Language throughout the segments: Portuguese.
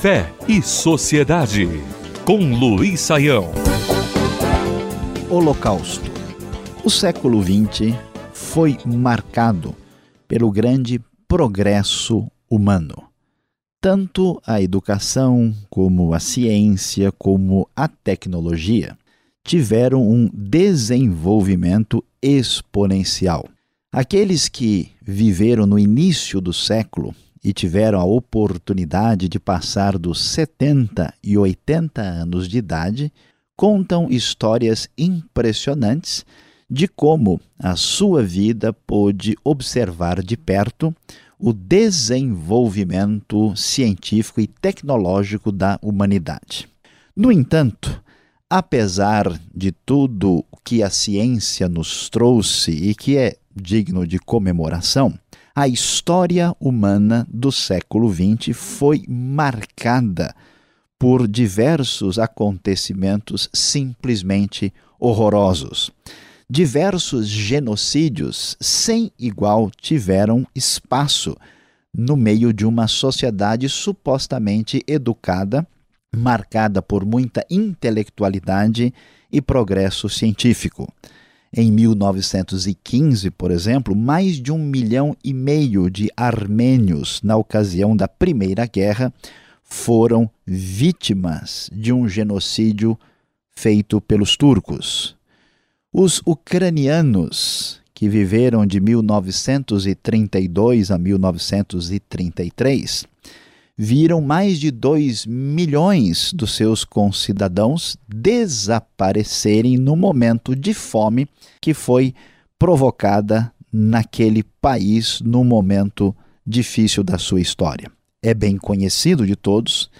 Fé e Sociedade, com Luiz Saião. Holocausto. O século XX foi marcado pelo grande progresso humano. Tanto a educação, como a ciência, como a tecnologia tiveram um desenvolvimento exponencial. Aqueles que viveram no início do século e tiveram a oportunidade de passar dos 70 e 80 anos de idade contam histórias impressionantes de como a sua vida pôde observar de perto o desenvolvimento científico e tecnológico da humanidade. No entanto, apesar de tudo que a ciência nos trouxe e que é digno de comemoração, a história humana do século XX foi marcada por diversos acontecimentos simplesmente horrorosos. Diversos genocídios sem igual tiveram espaço no meio de uma sociedade supostamente educada, marcada por muita intelectualidade e progresso científico. Em 1915, por exemplo, mais de um milhão e meio de armênios, na ocasião da Primeira Guerra, foram vítimas de um genocídio feito pelos turcos. Os ucranianos, que viveram de 1932 a 1933, viram mais de 2 milhões dos seus concidadãos desaparecerem no momento de fome que foi provocada naquele país no momento difícil da sua história. É bem conhecido de todos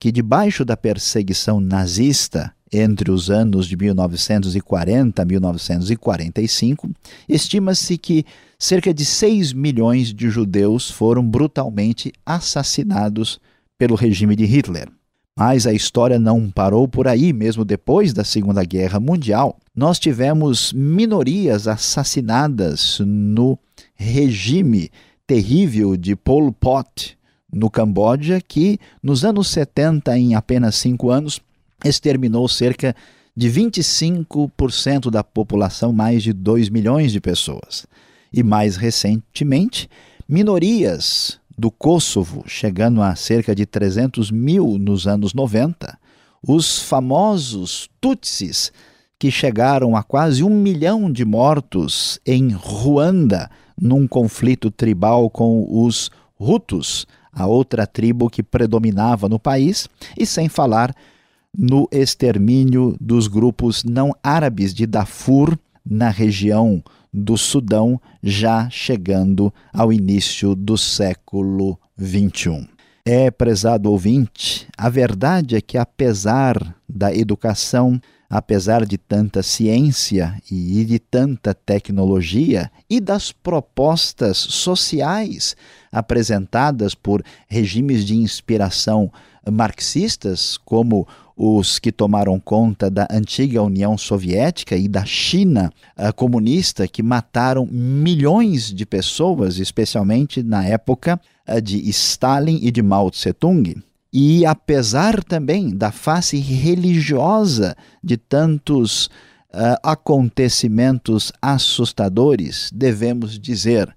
que, debaixo da perseguição nazista entre os anos de 1940 a 1945, estima-se que cerca de 6 milhões de judeus foram brutalmente assassinados pelo regime de Hitler. Mas a história não parou por aí, mesmo depois da Segunda Guerra Mundial. Nós tivemos minorias assassinadas no regime terrível de Pol Pot no Camboja, que nos anos 70, em apenas cinco anos, exterminou cerca de 25% da população, mais de 2 milhões de pessoas. E mais recentemente, minorias do Kosovo, chegando a cerca de 300 mil nos anos 90, os famosos Tutsis, que chegaram a quase um milhão de mortos em Ruanda, num conflito tribal com os Hutus, a outra tribo que predominava no país, e sem falar no extermínio dos grupos não árabes de Darfur, na região do Sudão, já chegando ao início do século XXI. É, prezado ouvinte, a verdade é que, apesar da educação, apesar de tanta ciência e de tanta tecnologia e das propostas sociais apresentadas por regimes de inspiração marxistas, como os que tomaram conta da antiga União Soviética e da China uh, comunista, que mataram milhões de pessoas, especialmente na época uh, de Stalin e de Mao Tse-tung. E apesar também da face religiosa de tantos uh, acontecimentos assustadores, devemos dizer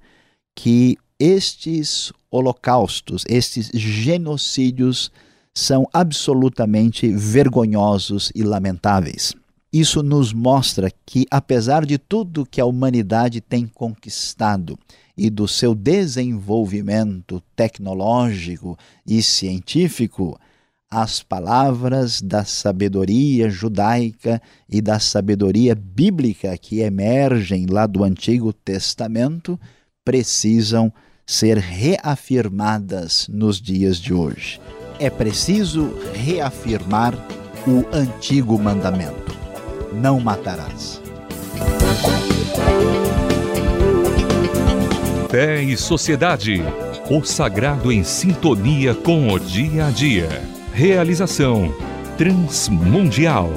que estes holocaustos, estes genocídios, são absolutamente vergonhosos e lamentáveis. Isso nos mostra que, apesar de tudo que a humanidade tem conquistado e do seu desenvolvimento tecnológico e científico, as palavras da sabedoria judaica e da sabedoria bíblica que emergem lá do Antigo Testamento precisam ser reafirmadas nos dias de hoje é preciso reafirmar o antigo mandamento: não matarás. Fé e Sociedade. O sagrado em sintonia com o dia a dia. Realização Transmundial.